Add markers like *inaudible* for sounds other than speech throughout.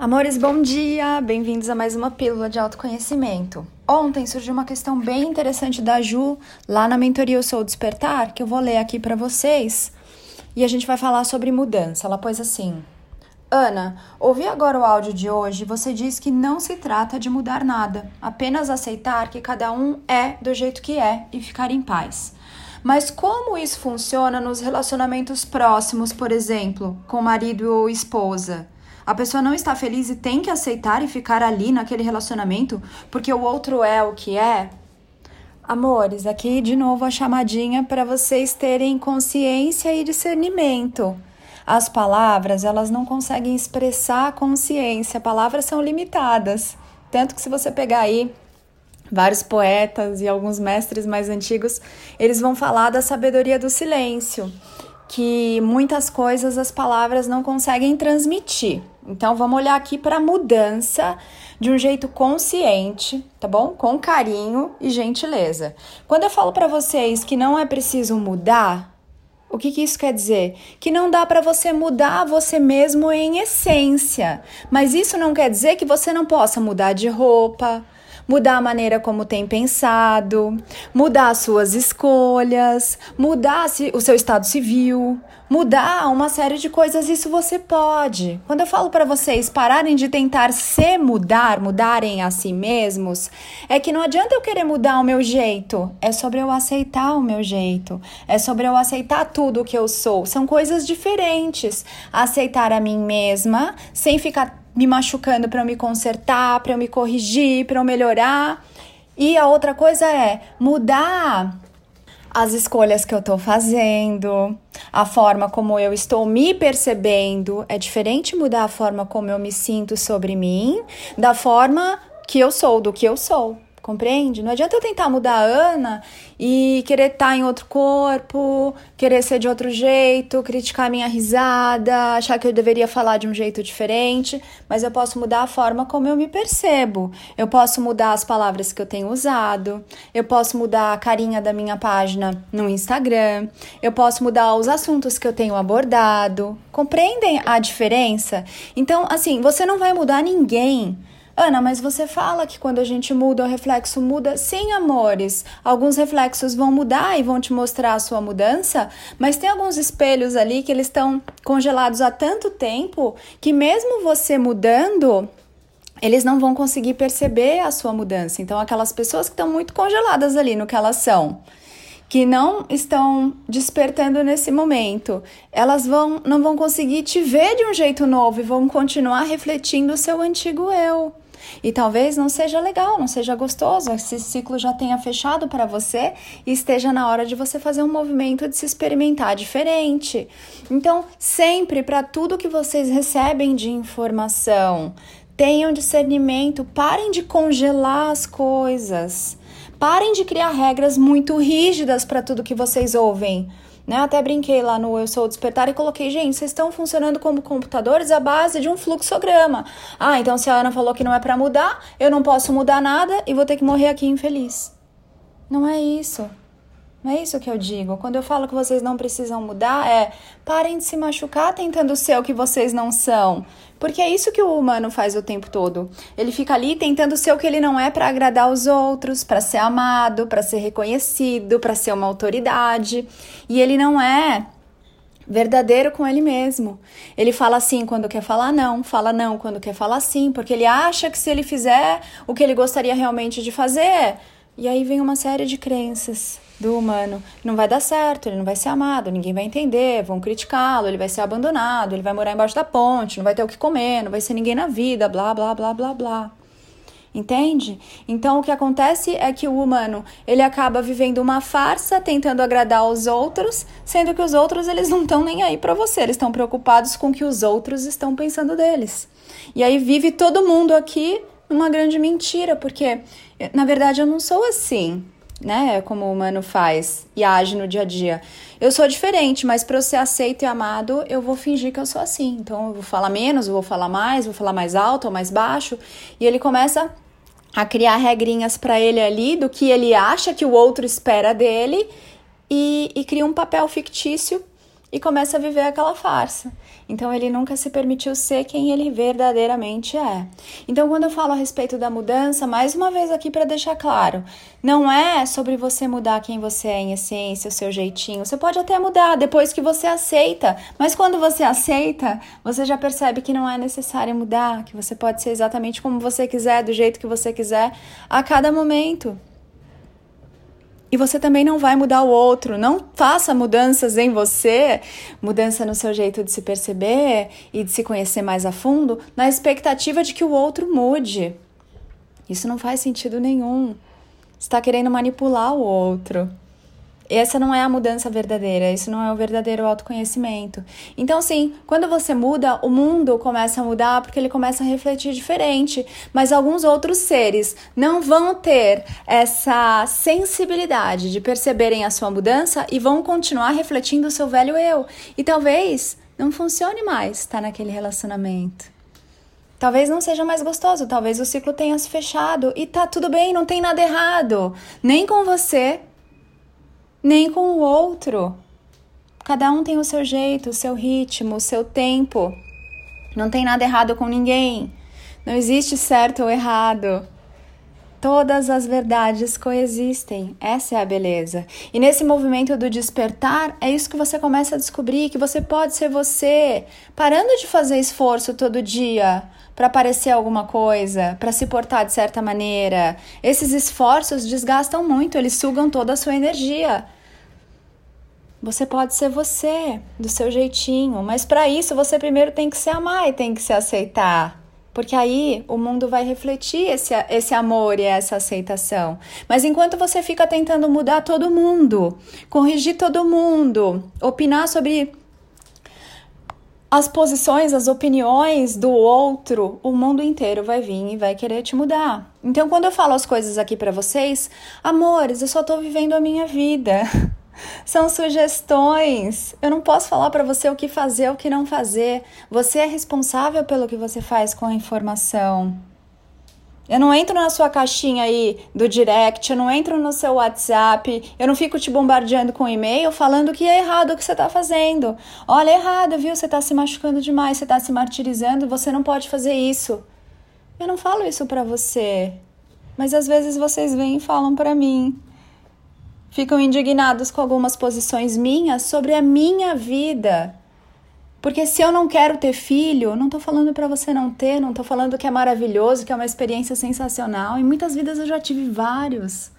Amores, bom dia! Bem-vindos a mais uma pílula de autoconhecimento. Ontem surgiu uma questão bem interessante da Ju lá na mentoria Eu Sou Despertar, que eu vou ler aqui para vocês e a gente vai falar sobre mudança. Ela pôs assim: Ana, ouvi agora o áudio de hoje. Você diz que não se trata de mudar nada, apenas aceitar que cada um é do jeito que é e ficar em paz. Mas como isso funciona nos relacionamentos próximos, por exemplo, com marido ou esposa? A pessoa não está feliz e tem que aceitar e ficar ali naquele relacionamento porque o outro é o que é? Amores, aqui de novo a chamadinha para vocês terem consciência e discernimento. As palavras, elas não conseguem expressar a consciência, palavras são limitadas. Tanto que se você pegar aí vários poetas e alguns mestres mais antigos, eles vão falar da sabedoria do silêncio, que muitas coisas as palavras não conseguem transmitir. Então vamos olhar aqui para a mudança de um jeito consciente, tá bom? Com carinho e gentileza. Quando eu falo para vocês que não é preciso mudar, o que, que isso quer dizer? Que não dá para você mudar você mesmo em essência. Mas isso não quer dizer que você não possa mudar de roupa, mudar a maneira como tem pensado, mudar as suas escolhas, mudar o seu estado civil, mudar uma série de coisas. Isso você pode. Quando eu falo para vocês pararem de tentar se mudar, mudarem a si mesmos, é que não adianta eu querer mudar o meu jeito. É sobre eu aceitar o meu jeito. É sobre eu aceitar tudo o que eu sou. São coisas diferentes. Aceitar a mim mesma sem ficar me machucando para eu me consertar, para eu me corrigir, para eu melhorar. E a outra coisa é mudar as escolhas que eu estou fazendo, a forma como eu estou me percebendo. É diferente mudar a forma como eu me sinto sobre mim da forma que eu sou, do que eu sou. Compreende? Não adianta eu tentar mudar a Ana e querer estar tá em outro corpo, querer ser de outro jeito, criticar a minha risada, achar que eu deveria falar de um jeito diferente, mas eu posso mudar a forma como eu me percebo. Eu posso mudar as palavras que eu tenho usado, eu posso mudar a carinha da minha página no Instagram, eu posso mudar os assuntos que eu tenho abordado. Compreendem a diferença? Então, assim, você não vai mudar ninguém Ana, mas você fala que quando a gente muda, o reflexo muda. Sim, amores. Alguns reflexos vão mudar e vão te mostrar a sua mudança, mas tem alguns espelhos ali que eles estão congelados há tanto tempo que mesmo você mudando, eles não vão conseguir perceber a sua mudança. Então, aquelas pessoas que estão muito congeladas ali no que elas são, que não estão despertando nesse momento, elas vão não vão conseguir te ver de um jeito novo e vão continuar refletindo o seu antigo eu. E talvez não seja legal, não seja gostoso, esse ciclo já tenha fechado para você e esteja na hora de você fazer um movimento de se experimentar diferente. Então, sempre para tudo que vocês recebem de informação, tenham discernimento, parem de congelar as coisas. Parem de criar regras muito rígidas para tudo que vocês ouvem. Né? Até brinquei lá no Eu Sou Despertar e coloquei, gente, vocês estão funcionando como computadores à base de um fluxograma. Ah, então se a Ana falou que não é para mudar, eu não posso mudar nada e vou ter que morrer aqui infeliz. Não é isso. Não é isso que eu digo. Quando eu falo que vocês não precisam mudar, é parem de se machucar tentando ser o que vocês não são. Porque é isso que o humano faz o tempo todo. Ele fica ali tentando ser o que ele não é para agradar os outros, para ser amado, para ser reconhecido, para ser uma autoridade. E ele não é verdadeiro com ele mesmo. Ele fala sim quando quer falar não, fala não quando quer falar sim, porque ele acha que se ele fizer o que ele gostaria realmente de fazer, e aí vem uma série de crenças do humano. Não vai dar certo, ele não vai ser amado, ninguém vai entender, vão criticá-lo, ele vai ser abandonado, ele vai morar embaixo da ponte, não vai ter o que comer, não vai ser ninguém na vida, blá, blá, blá, blá, blá. Entende? Então o que acontece é que o humano, ele acaba vivendo uma farsa, tentando agradar os outros, sendo que os outros eles não estão nem aí para você, eles estão preocupados com o que os outros estão pensando deles. E aí vive todo mundo aqui numa grande mentira, porque na verdade eu não sou assim né? Como o humano faz e age no dia a dia. Eu sou diferente, mas para eu ser aceito e amado, eu vou fingir que eu sou assim. Então eu vou falar menos, eu vou falar mais, vou falar mais alto ou mais baixo. E ele começa a criar regrinhas para ele ali do que ele acha que o outro espera dele e, e cria um papel fictício e começa a viver aquela farsa. Então ele nunca se permitiu ser quem ele verdadeiramente é. Então quando eu falo a respeito da mudança, mais uma vez aqui para deixar claro, não é sobre você mudar quem você é em essência, o seu jeitinho. Você pode até mudar depois que você aceita, mas quando você aceita, você já percebe que não é necessário mudar, que você pode ser exatamente como você quiser, do jeito que você quiser, a cada momento. E você também não vai mudar o outro. Não faça mudanças em você, mudança no seu jeito de se perceber e de se conhecer mais a fundo, na expectativa de que o outro mude. Isso não faz sentido nenhum. Está querendo manipular o outro. Essa não é a mudança verdadeira, isso não é o verdadeiro autoconhecimento. Então, sim, quando você muda, o mundo começa a mudar porque ele começa a refletir diferente. Mas alguns outros seres não vão ter essa sensibilidade de perceberem a sua mudança e vão continuar refletindo o seu velho eu. E talvez não funcione mais estar naquele relacionamento. Talvez não seja mais gostoso, talvez o ciclo tenha se fechado e tá tudo bem, não tem nada errado, nem com você, nem com o outro. Cada um tem o seu jeito, o seu ritmo, o seu tempo. Não tem nada errado com ninguém. Não existe certo ou errado. Todas as verdades coexistem. Essa é a beleza. E nesse movimento do despertar, é isso que você começa a descobrir que você pode ser você, parando de fazer esforço todo dia para parecer alguma coisa, para se portar de certa maneira. Esses esforços desgastam muito, eles sugam toda a sua energia. Você pode ser você, do seu jeitinho, mas para isso você primeiro tem que se amar e tem que se aceitar. Porque aí o mundo vai refletir esse, esse amor e essa aceitação. Mas enquanto você fica tentando mudar todo mundo, corrigir todo mundo, opinar sobre as posições, as opiniões do outro, o mundo inteiro vai vir e vai querer te mudar. Então, quando eu falo as coisas aqui para vocês, amores, eu só tô vivendo a minha vida. *laughs* São sugestões. Eu não posso falar para você o que fazer, o que não fazer. Você é responsável pelo que você faz com a informação. Eu não entro na sua caixinha aí do direct, eu não entro no seu WhatsApp, eu não fico te bombardeando com e-mail falando que é errado o que você está fazendo. Olha, é errado, viu? Você está se machucando demais, você está se martirizando, você não pode fazer isso. Eu não falo isso para você, mas às vezes vocês vêm e falam para mim. Ficam indignados com algumas posições minhas sobre a minha vida. Porque se eu não quero ter filho, não tô falando para você não ter, não tô falando que é maravilhoso, que é uma experiência sensacional. Em muitas vidas eu já tive vários.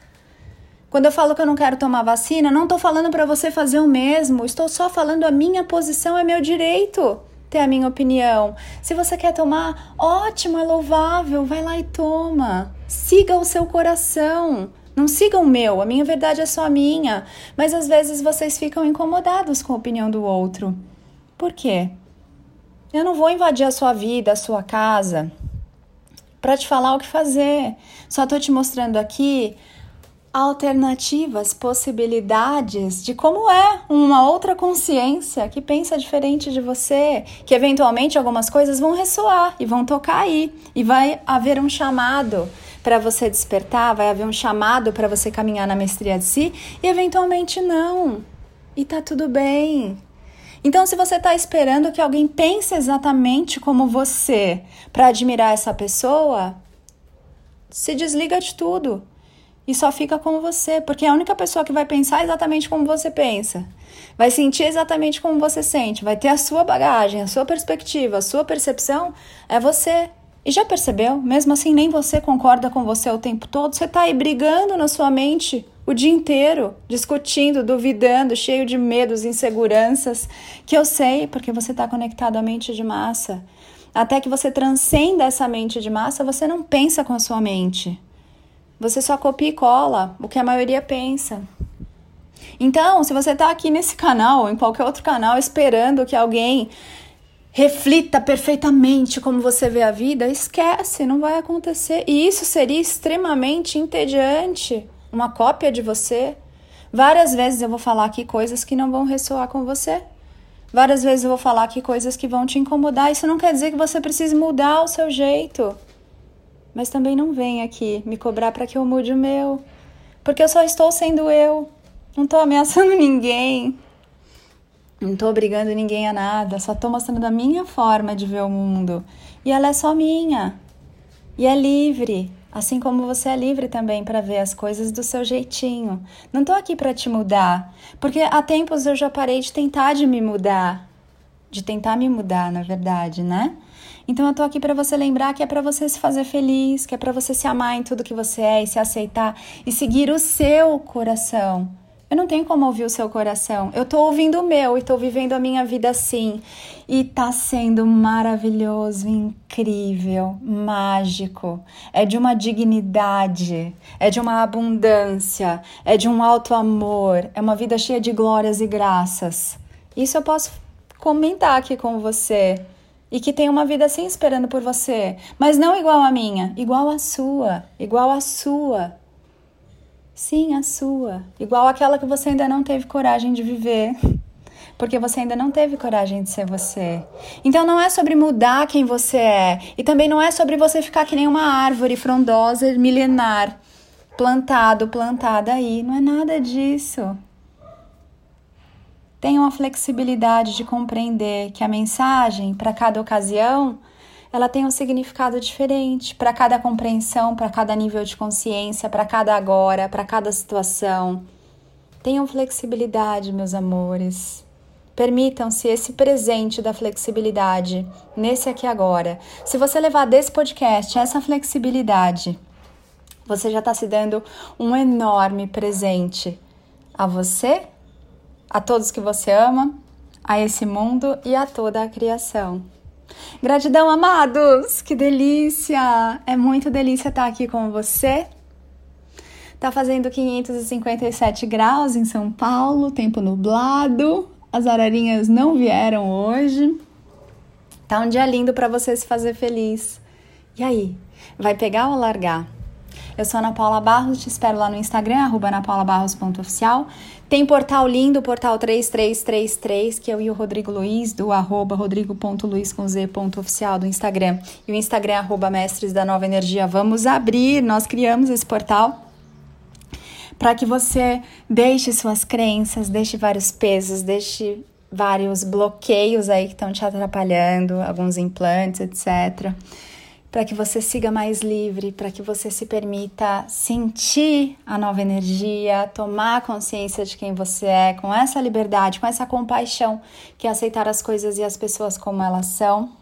Quando eu falo que eu não quero tomar vacina, não tô falando para você fazer o mesmo. Estou só falando a minha posição é meu direito ter a minha opinião. Se você quer tomar, ótimo, é louvável, vai lá e toma. Siga o seu coração. Não siga o meu, a minha verdade é só minha. Mas às vezes vocês ficam incomodados com a opinião do outro. Por quê? Eu não vou invadir a sua vida, a sua casa, para te falar o que fazer. Só estou te mostrando aqui alternativas, possibilidades de como é uma outra consciência que pensa diferente de você, que eventualmente algumas coisas vão ressoar e vão tocar aí e vai haver um chamado para você despertar, vai haver um chamado para você caminhar na mestria de si e eventualmente não. E tá tudo bem. Então, se você está esperando que alguém pense exatamente como você para admirar essa pessoa, se desliga de tudo e só fica com você, porque é a única pessoa que vai pensar exatamente como você pensa, vai sentir exatamente como você sente, vai ter a sua bagagem, a sua perspectiva, a sua percepção, é você. E já percebeu? Mesmo assim, nem você concorda com você o tempo todo. Você está aí brigando na sua mente o dia inteiro, discutindo, duvidando, cheio de medos, inseguranças, que eu sei porque você está conectado à mente de massa. Até que você transcenda essa mente de massa, você não pensa com a sua mente. Você só copia e cola o que a maioria pensa. Então, se você está aqui nesse canal ou em qualquer outro canal esperando que alguém reflita perfeitamente como você vê a vida, esquece, não vai acontecer. E isso seria extremamente entediante, uma cópia de você. Várias vezes eu vou falar aqui coisas que não vão ressoar com você. Várias vezes eu vou falar aqui coisas que vão te incomodar. Isso não quer dizer que você precise mudar o seu jeito. Mas também não vem aqui me cobrar para que eu mude o meu. Porque eu só estou sendo eu. Não estou ameaçando *laughs* ninguém. Não tô obrigando ninguém a nada, só tô mostrando a minha forma de ver o mundo. E ela é só minha. E é livre, assim como você é livre também para ver as coisas do seu jeitinho. Não tô aqui para te mudar, porque há tempos eu já parei de tentar de me mudar, de tentar me mudar, na verdade, né? Então eu tô aqui para você lembrar que é para você se fazer feliz, que é para você se amar em tudo que você é e se aceitar e seguir o seu coração eu não tenho como ouvir o seu coração. Eu tô ouvindo o meu e tô vivendo a minha vida assim. E tá sendo maravilhoso, incrível, mágico. É de uma dignidade, é de uma abundância, é de um alto amor, é uma vida cheia de glórias e graças. Isso eu posso comentar aqui com você. E que tem uma vida assim esperando por você, mas não igual a minha, igual a sua, igual a sua. Sim, a sua. Igual aquela que você ainda não teve coragem de viver. *laughs* Porque você ainda não teve coragem de ser você. Então não é sobre mudar quem você é. E também não é sobre você ficar que nem uma árvore frondosa, milenar, plantado, plantada aí. Não é nada disso. Tenha uma flexibilidade de compreender que a mensagem, para cada ocasião, ela tem um significado diferente para cada compreensão, para cada nível de consciência, para cada agora, para cada situação. Tenham flexibilidade, meus amores. Permitam-se esse presente da flexibilidade nesse aqui agora. Se você levar desse podcast essa flexibilidade, você já está se dando um enorme presente a você, a todos que você ama, a esse mundo e a toda a criação. Gratidão, amados! Que delícia! É muito delícia estar aqui com você. Tá fazendo 557 graus em São Paulo, tempo nublado. As ararinhas não vieram hoje. Tá um dia lindo para você se fazer feliz. E aí, vai pegar ou largar? Eu sou Ana Paula Barros, te espero lá no Instagram, arroba anapaulabarros.oficial. Tem portal lindo, portal 3333, que é eu e o Rodrigo Luiz, do arroba rodrigo.luiz com oficial do Instagram. E o Instagram, arroba mestres da nova energia. Vamos abrir, nós criamos esse portal para que você deixe suas crenças, deixe vários pesos, deixe vários bloqueios aí que estão te atrapalhando, alguns implantes, etc para que você siga mais livre, para que você se permita sentir a nova energia, tomar consciência de quem você é, com essa liberdade, com essa compaixão, que é aceitar as coisas e as pessoas como elas são.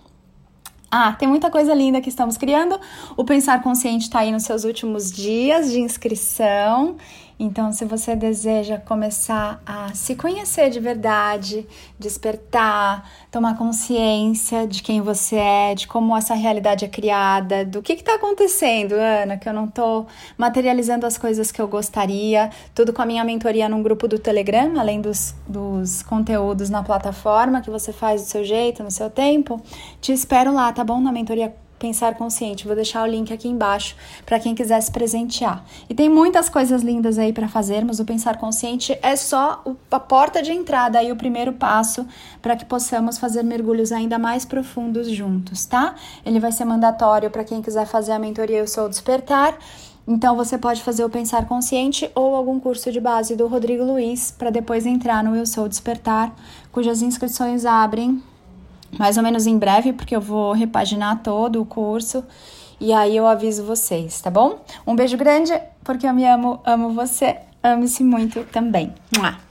Ah, tem muita coisa linda que estamos criando. O Pensar Consciente está aí nos seus últimos dias de inscrição então, se você deseja começar a se conhecer de verdade, despertar, tomar consciência de quem você é, de como essa realidade é criada, do que está acontecendo, Ana, que eu não estou materializando as coisas que eu gostaria, tudo com a minha mentoria num grupo do Telegram, além dos, dos conteúdos na plataforma que você faz do seu jeito, no seu tempo. Te espero lá, tá bom? Na mentoria Pensar Consciente. Vou deixar o link aqui embaixo para quem quiser se presentear. E tem muitas coisas lindas aí para fazermos. O Pensar Consciente é só a porta de entrada e o primeiro passo para que possamos fazer mergulhos ainda mais profundos juntos, tá? Ele vai ser mandatório para quem quiser fazer a mentoria Eu Sou Despertar. Então você pode fazer o Pensar Consciente ou algum curso de base do Rodrigo Luiz para depois entrar no Eu Sou Despertar, cujas inscrições abrem mais ou menos em breve, porque eu vou repaginar todo o curso e aí eu aviso vocês, tá bom? Um beijo grande, porque eu me amo, amo você, ame-se muito também. Mua.